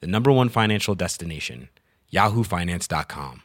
the number one financial destination, yahoofinance.com.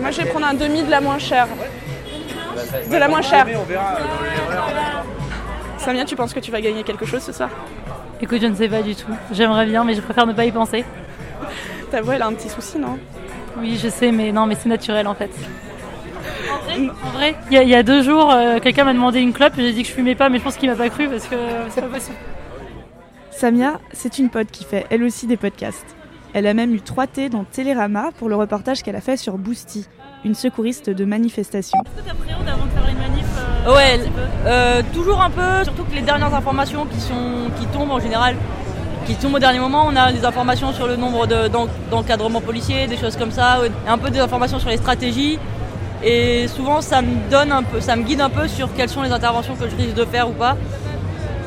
Moi, je vais prendre un demi de la moins chère. De la moins chère. Samia, tu penses que tu vas gagner quelque chose ce soir? Écoute, je ne sais pas du tout. J'aimerais bien, mais je préfère ne pas y penser. Ta voix, elle a un petit souci, non? Oui, je sais, mais non, mais c'est naturel en fait. En vrai, il y, a- il y a deux jours, euh, quelqu'un m'a demandé une clope. J'ai dit que je fumais pas, mais je pense qu'il m'a pas cru parce que c'est pas possible. Samia, c'est une pote qui fait elle aussi des podcasts. Elle a même eu 3 T dans Télérama pour le reportage qu'elle a fait sur Boosty, une secouriste de manifestation. Est-ce que t'appréhendes avant de faire une manif euh, Ouais, un euh, toujours un peu, surtout que les dernières informations qui, sont, qui tombent en général, qui tombent au dernier moment, on a des informations sur le nombre de- d'en- d'encadrements policiers, des choses comme ça, un peu des informations sur les stratégies. Et souvent, ça me donne un peu, ça me guide un peu sur quelles sont les interventions que je risque de faire ou pas.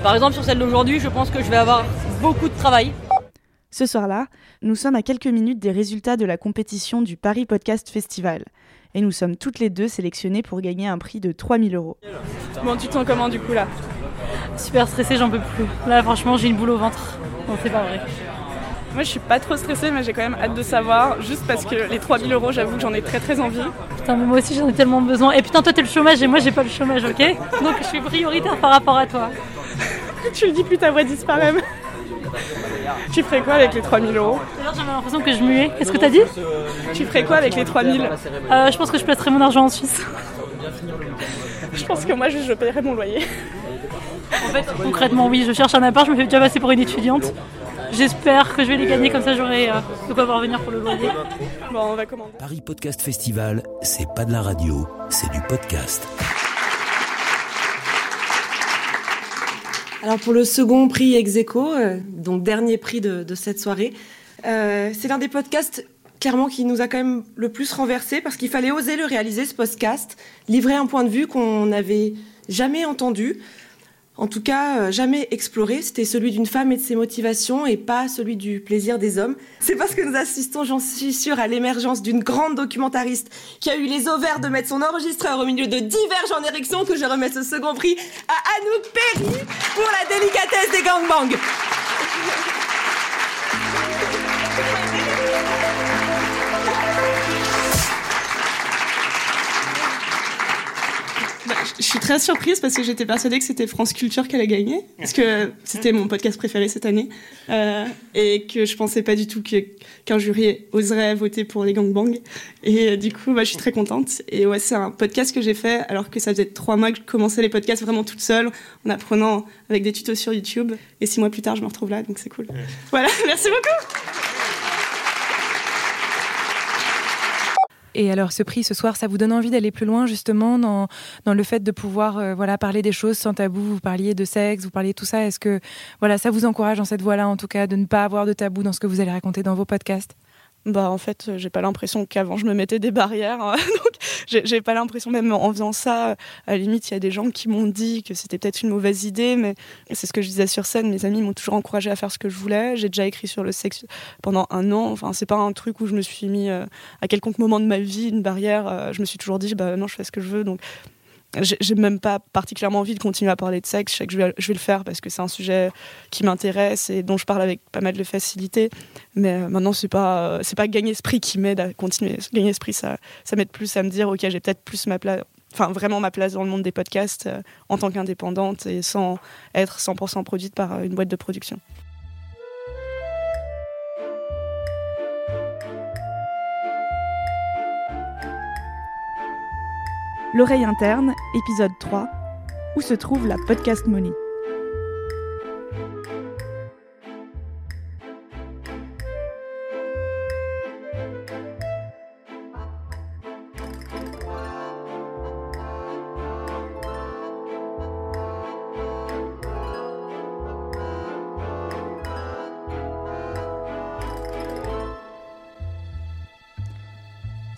Par exemple, sur celle d'aujourd'hui, je pense que je vais avoir beaucoup de travail. Ce soir-là, nous sommes à quelques minutes des résultats de la compétition du Paris Podcast Festival. Et nous sommes toutes les deux sélectionnées pour gagner un prix de 3000 euros. Bon, tu te sens comment du coup là? Super stressée, j'en peux plus. Là, franchement, j'ai une boule au ventre. Non, c'est pas vrai. Moi, je suis pas trop stressée, mais j'ai quand même hâte de savoir. Juste parce que les 3000 euros, j'avoue que j'en ai très très envie. Putain, mais moi aussi, j'en ai tellement besoin. Et putain, toi, t'as le chômage et moi, j'ai pas le chômage, ok? Donc, je suis prioritaire par rapport à toi. tu le dis plus, ta voix disparaît. même. tu ferais quoi avec les 3000 euros? D'ailleurs, j'avais l'impression que je muais. Qu'est-ce que t'as dit? Tu ferais quoi avec les 3000 Euh, Je pense que je placerai mon argent en Suisse. Je pense que moi, juste, je paierais mon loyer. En fait, concrètement, oui, je cherche un appart, je me fais déjà passer pour une étudiante. J'espère que je vais les gagner, comme ça j'aurai euh, de quoi revenir pour le loyer. Bon, on va commander. Paris Podcast Festival, c'est pas de la radio, c'est du podcast. Alors pour le second prix ex aequo, euh, donc dernier prix de, de cette soirée, euh, c'est l'un des podcasts clairement qui nous a quand même le plus renversé parce qu'il fallait oser le réaliser ce podcast, livrer un point de vue qu'on n'avait jamais entendu, en tout cas euh, jamais exploré. C'était celui d'une femme et de ses motivations et pas celui du plaisir des hommes. C'est parce que nous assistons, j'en suis sûre, à l'émergence d'une grande documentariste qui a eu les ovaires de mettre son enregistreur au milieu de diverges en érection que je remets ce second prix à Anouk Perry pour la délicatesse des gangbangs. Très surprise parce que j'étais persuadée que c'était France Culture qui allait gagner. Parce que c'était mon podcast préféré cette année. Euh, et que je pensais pas du tout que- qu'un jury oserait voter pour les gangbangs. Et euh, du coup, bah, je suis très contente. Et ouais, c'est un podcast que j'ai fait alors que ça faisait trois mois que je commençais les podcasts vraiment toute seule, en apprenant avec des tutos sur YouTube. Et six mois plus tard, je me retrouve là, donc c'est cool. Voilà, merci beaucoup. Et alors, ce prix ce soir, ça vous donne envie d'aller plus loin justement dans, dans le fait de pouvoir euh, voilà parler des choses sans tabou? Vous parliez de sexe, vous parliez de tout ça. Est-ce que voilà, ça vous encourage dans cette voie-là, en tout cas, de ne pas avoir de tabou dans ce que vous allez raconter dans vos podcasts? Bah en fait, j'ai pas l'impression qu'avant je me mettais des barrières. hein. Donc j'ai j'ai pas l'impression même en faisant ça, euh, à la limite il y a des gens qui m'ont dit que c'était peut-être une mauvaise idée, mais c'est ce que je disais sur scène. Mes amis m'ont toujours encouragé à faire ce que je voulais. J'ai déjà écrit sur le sexe pendant un an. Enfin c'est pas un truc où je me suis mis euh, à quelconque moment de ma vie une barrière. euh, je me suis toujours dit bah non je fais ce que je veux. Donc j'ai même pas particulièrement envie de continuer à parler de sexe. Je sais que je vais, le faire parce que c'est un sujet qui m'intéresse et dont je parle avec pas mal de facilité. Mais euh, maintenant, c'est pas, euh, c'est pas gagner ce prix qui m'aide à continuer. Gagner ce prix, ça, m'aide plus à me dire, ok, j'ai peut-être plus ma place, enfin vraiment ma place dans le monde des podcasts euh, en tant qu'indépendante et sans être 100% produite par une boîte de production. L'oreille interne, épisode 3, où se trouve la podcast money?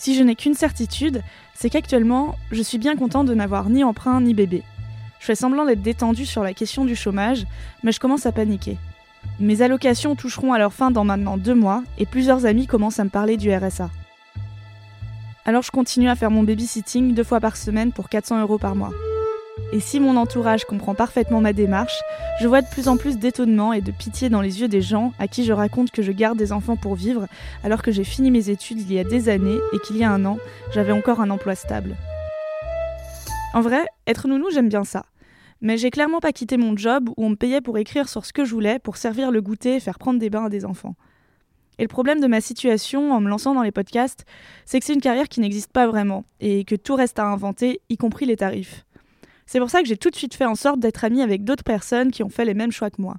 Si je n'ai qu'une certitude, c'est qu'actuellement, je suis bien content de n'avoir ni emprunt ni bébé. Je fais semblant d'être détendu sur la question du chômage, mais je commence à paniquer. Mes allocations toucheront à leur fin dans maintenant deux mois et plusieurs amis commencent à me parler du RSA. Alors je continue à faire mon babysitting deux fois par semaine pour 400 euros par mois. Et si mon entourage comprend parfaitement ma démarche, je vois de plus en plus d'étonnement et de pitié dans les yeux des gens à qui je raconte que je garde des enfants pour vivre alors que j'ai fini mes études il y a des années et qu'il y a un an, j'avais encore un emploi stable. En vrai, être nounou, j'aime bien ça. Mais j'ai clairement pas quitté mon job où on me payait pour écrire sur ce que je voulais, pour servir le goûter et faire prendre des bains à des enfants. Et le problème de ma situation en me lançant dans les podcasts, c'est que c'est une carrière qui n'existe pas vraiment et que tout reste à inventer, y compris les tarifs. C'est pour ça que j'ai tout de suite fait en sorte d'être amie avec d'autres personnes qui ont fait les mêmes choix que moi.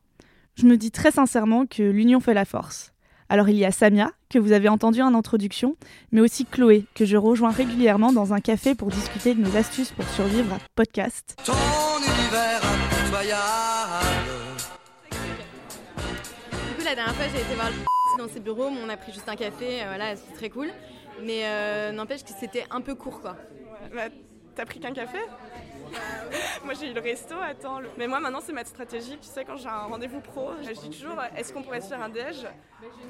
Je me dis très sincèrement que l'union fait la force. Alors il y a Samia, que vous avez entendu en introduction, mais aussi Chloé, que je rejoins régulièrement dans un café pour discuter de nos astuces pour survivre à podcast. Ton univers impitoyable. Du coup, la dernière fois, j'ai été voir le dans ses bureaux, on a pris juste un café, euh, voilà, c'était très cool. Mais euh, n'empêche que c'était un peu court, quoi. Bah, T'as pris qu'un café? Moi j'ai eu le resto, attends. le- Mais moi maintenant c'est ma stratégie, tu sais, quand j'ai un rendez-vous pro, je dis toujours est-ce qu'on pourrait se faire un déj?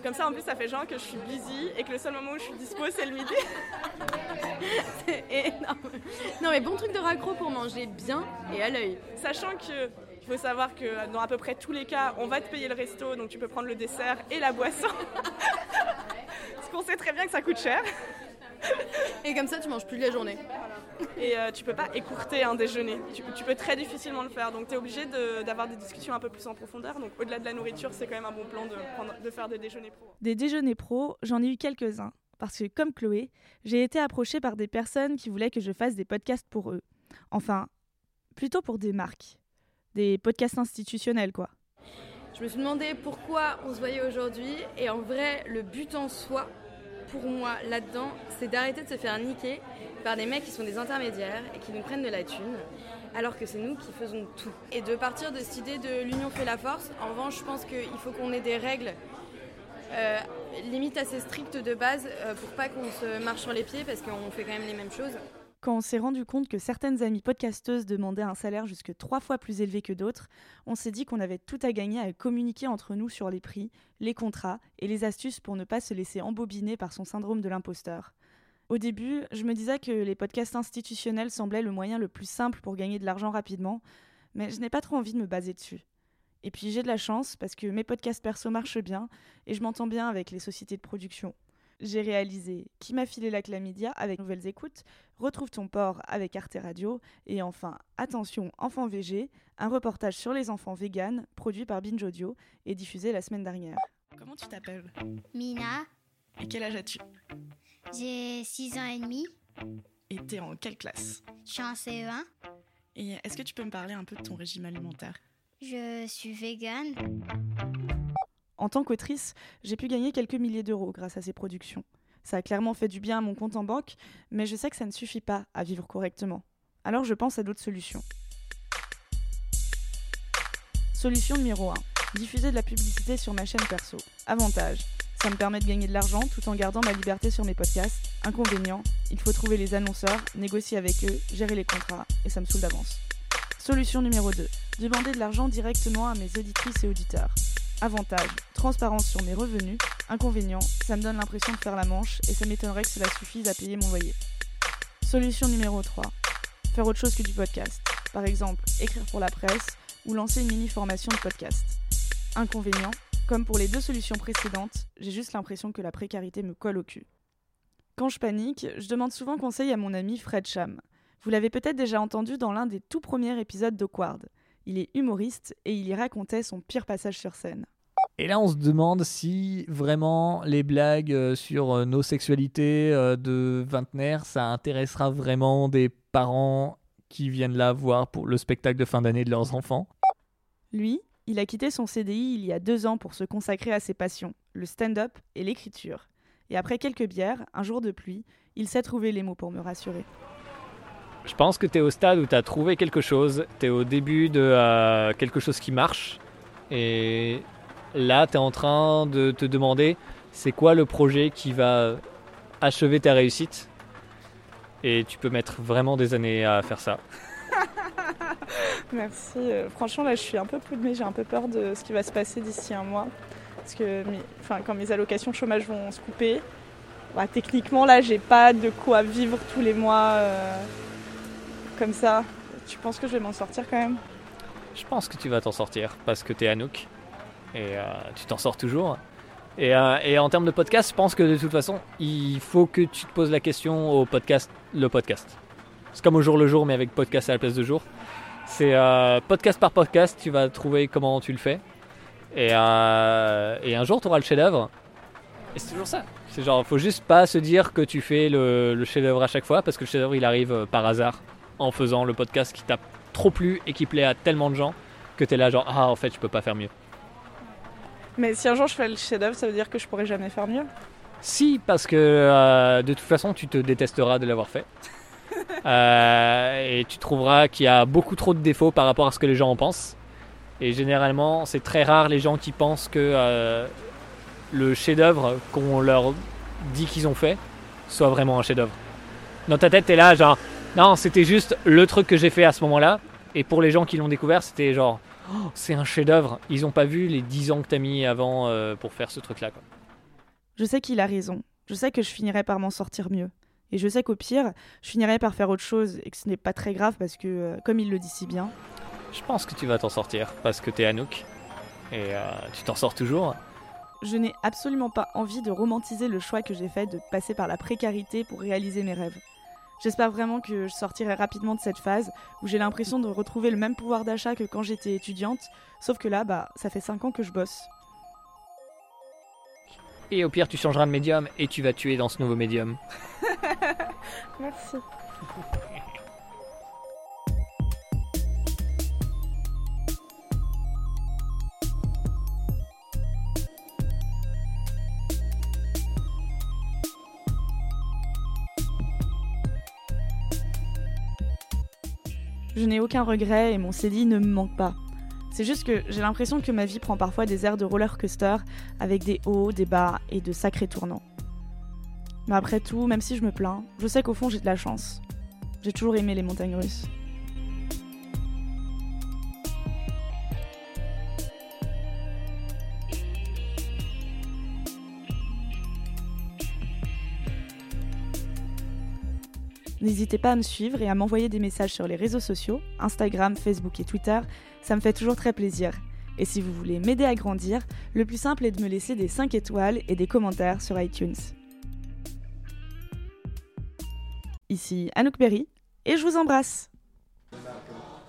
Comme ça en plus ça fait genre que je suis busy et que le seul moment où je suis dispo c'est le midi. C'est énorme. Non, mais bon truc de raccro pour manger bien et à l'œil. Sachant que il faut savoir que dans à peu près tous les cas, on va te payer le resto, donc tu peux prendre le dessert et la boisson. Parce qu'on sait très bien que ça coûte cher. Et comme ça, tu manges plus de la journée. Et euh, tu peux pas écourter un déjeuner. Tu, tu peux très difficilement le faire. Donc tu es obligé de- d'avoir des discussions un peu plus en profondeur. Donc au-delà de la nourriture, c'est quand même un bon plan de, prendre- de faire des déjeuners pro. Des déjeuners pro, j'en ai eu quelques-uns. Parce que, comme Chloé, j'ai été approchée par des personnes qui voulaient que je fasse des podcasts pour eux. Enfin, plutôt pour des marques. Des podcasts institutionnels, quoi. Je me suis demandé pourquoi on se voyait aujourd'hui. Et en vrai, le but en soi, pour moi, là-dedans, c'est d'arrêter de se faire niquer par des mecs qui sont des intermédiaires et qui nous prennent de la thune, alors que c'est nous qui faisons tout. Et de partir de cette idée de l'union fait la force, en revanche, je pense qu'il faut qu'on ait des règles euh, limite assez strictes de base euh, pour pas qu'on se marche sur les pieds parce qu'on fait quand même les mêmes choses. Quand on s'est rendu compte que certaines amies podcasteuses demandaient un salaire jusque trois fois plus élevé que d'autres, on s'est dit qu'on avait tout à gagner à communiquer entre nous sur les prix, les contrats et les astuces pour ne pas se laisser embobiner par son syndrome de l'imposteur. Au début, je me disais que les podcasts institutionnels semblaient le moyen le plus simple pour gagner de l'argent rapidement, mais je n'ai pas trop envie de me baser dessus. Et puis j'ai de la chance parce que mes podcasts perso marchent bien et je m'entends bien avec les sociétés de production. J'ai réalisé Qui m'a filé la chlamydia avec Nouvelles Écoutes, Retrouve ton port avec Arte Radio. Et enfin Attention enfants VG, un reportage sur les enfants véganes produit par Binge Audio et diffusé la semaine dernière. Comment tu t'appelles? Mina, Et quel âge as-tu? J'ai 6 ans et demi, Et t'es en quelle classe? Je suis en CE1, Et est-ce que tu peux me parler un peu de ton régime alimentaire? Je suis végane. En tant qu'autrice, j'ai pu gagner quelques milliers d'euros grâce à ces productions. Ça a clairement fait du bien à mon compte en banque, mais je sais que ça ne suffit pas à vivre correctement. Alors je pense à d'autres solutions. Solution numéro 1. Diffuser de la publicité sur ma chaîne perso. Avantage. Ça me permet de gagner de l'argent tout en gardant ma liberté sur mes podcasts. Inconvénient. Il faut trouver les annonceurs, négocier avec eux, gérer les contrats, et ça me saoule d'avance. Solution numéro 2. Demander de l'argent directement à mes auditrices et auditeurs. Avantage, transparence sur mes revenus. Inconvénient, ça me donne l'impression de faire la manche et ça m'étonnerait que cela suffise à payer mon loyer. Solution numéro 3. Faire autre chose que du podcast. Par exemple, écrire pour la presse ou lancer une mini-formation de podcast. Inconvénient, comme pour les deux solutions précédentes, j'ai juste l'impression que la précarité me colle au cul. Quand je panique, je demande souvent conseil à mon ami Fred Cham. Vous l'avez peut-être déjà entendu dans l'un des tout premiers épisodes d'Awkward. Il est humoriste et il y racontait son pire passage sur scène. Et là, on se demande si vraiment les blagues euh, sur euh, nos sexualités euh, de vingtenaire, ça intéressera vraiment des parents qui viennent là voir pour le spectacle de fin d'année de leurs enfants. Lui, il a quitté son CDI il y a deux ans pour se consacrer à ses passions, le stand-up et l'écriture. Et après quelques bières, un jour de pluie, il sait trouver les mots pour me rassurer. Je pense que tu es au stade où tu as trouvé quelque chose, tu es au début de euh, quelque chose qui marche, et là, tu es en train de te demander c'est quoi le projet qui va achever ta réussite? Et tu peux mettre vraiment des années à faire ça. Merci. Euh, franchement, là, je suis un peu mais j'ai un peu peur de ce qui va se passer d'ici un mois. Parce que enfin, quand mes allocations chômage vont se couper, bah, techniquement, là, j'ai pas de quoi vivre tous les mois euh, comme ça. Tu penses que je vais m'en sortir quand même? Je pense que tu vas t'en sortir parce que tu es Anouk et euh, tu t'en sors toujours. Et, et, en termes de podcast, je pense que de toute façon, il faut que tu te poses la question au podcast, le podcast. C'est comme au jour le jour, mais avec podcast à la place de jour. C'est euh, podcast par podcast, tu vas trouver comment tu le fais. Et, euh, un jour, tu auras le chef-d'œuvre. Et c'est toujours ça. C'est genre, faut juste pas se dire que tu fais le, chef-d'œuvre à chaque fois, parce que le chef-d'œuvre, il arrive euh, par hasard en faisant le podcast qui t'a trop plu et qui plaît à tellement de gens que tu es là, genre, ah, en fait, je peux pas faire mieux. Mais si un jour je fais le chef-d'œuvre, ça veut dire que je pourrais jamais faire mieux Si, parce que de toute façon, tu te détesteras de l'avoir fait. Euh, et tu trouveras qu'il y a beaucoup trop de défauts par rapport à ce que les gens en pensent. Et généralement, c'est très rare les gens qui pensent que euh, le chef-d'œuvre qu'on leur dit qu'ils ont fait soit vraiment un chef-d'œuvre. Dans ta tête, t'es là, genre, non, c'était juste le truc que j'ai fait à ce moment-là. Et pour les gens qui l'ont découvert, c'était genre, oh, c'est un chef-d'œuvre. Ils n'ont pas vu les 10 ans que t'as mis avant euh, pour faire ce truc-là. Je sais qu'il a raison. Je sais que je finirai par m'en sortir mieux. Et je sais qu'au pire, je finirai par faire autre chose et que ce n'est pas très grave parce que, euh, comme il le dit si bien. Je pense que tu vas t'en sortir parce que t'es Anouk et euh, tu t'en sors toujours. Je n'ai absolument pas envie de romantiser le choix que j'ai fait de passer par la précarité pour réaliser mes rêves. J'espère vraiment que je sortirai rapidement de cette phase où j'ai l'impression de retrouver le même pouvoir d'achat que quand j'étais étudiante, sauf que là, bah, ça fait 5 ans que je bosse. Et au pire, tu changeras de médium et tu vas tuer dans ce nouveau médium. Merci. Je n'ai aucun regret et mon CDI ne me manque pas. C'est juste que j'ai l'impression que ma vie prend parfois des airs de roller coaster avec des hauts, des bas et de sacrés tournants. Mais après tout, même si je me plains, je sais qu'au fond j'ai de la chance. J'ai toujours aimé les montagnes russes. N'hésitez pas à me suivre et à m'envoyer des messages sur les réseaux sociaux, Instagram, Facebook et Twitter, ça me fait toujours très plaisir. Et si vous voulez m'aider à grandir, le plus simple est de me laisser des 5 étoiles et des commentaires sur iTunes. Ici Anouk Berry et je vous embrasse.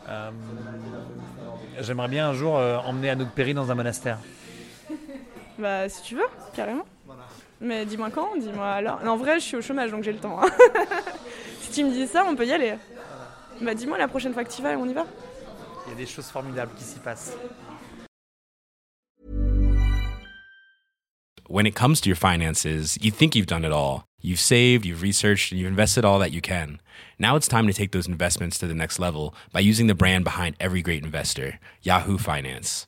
Euh, j'aimerais bien un jour euh, emmener Anouk Perry dans un monastère. bah si tu veux, carrément. Mais dis-moi quand, dis-moi alors. en vrai, je suis au chômage donc j'ai le temps. Hein. si tu me dis ça, on peut y aller. Bah dis-moi la prochaine fois que tu vas et on y va. Il y a des choses formidables qui s'y passent. When it comes to your finances, you think you've done it all. You've saved, you've researched, and you've invested all that you can. Now it's time to take those investments to the next level by using the brand behind every great investor, Yahoo Finance.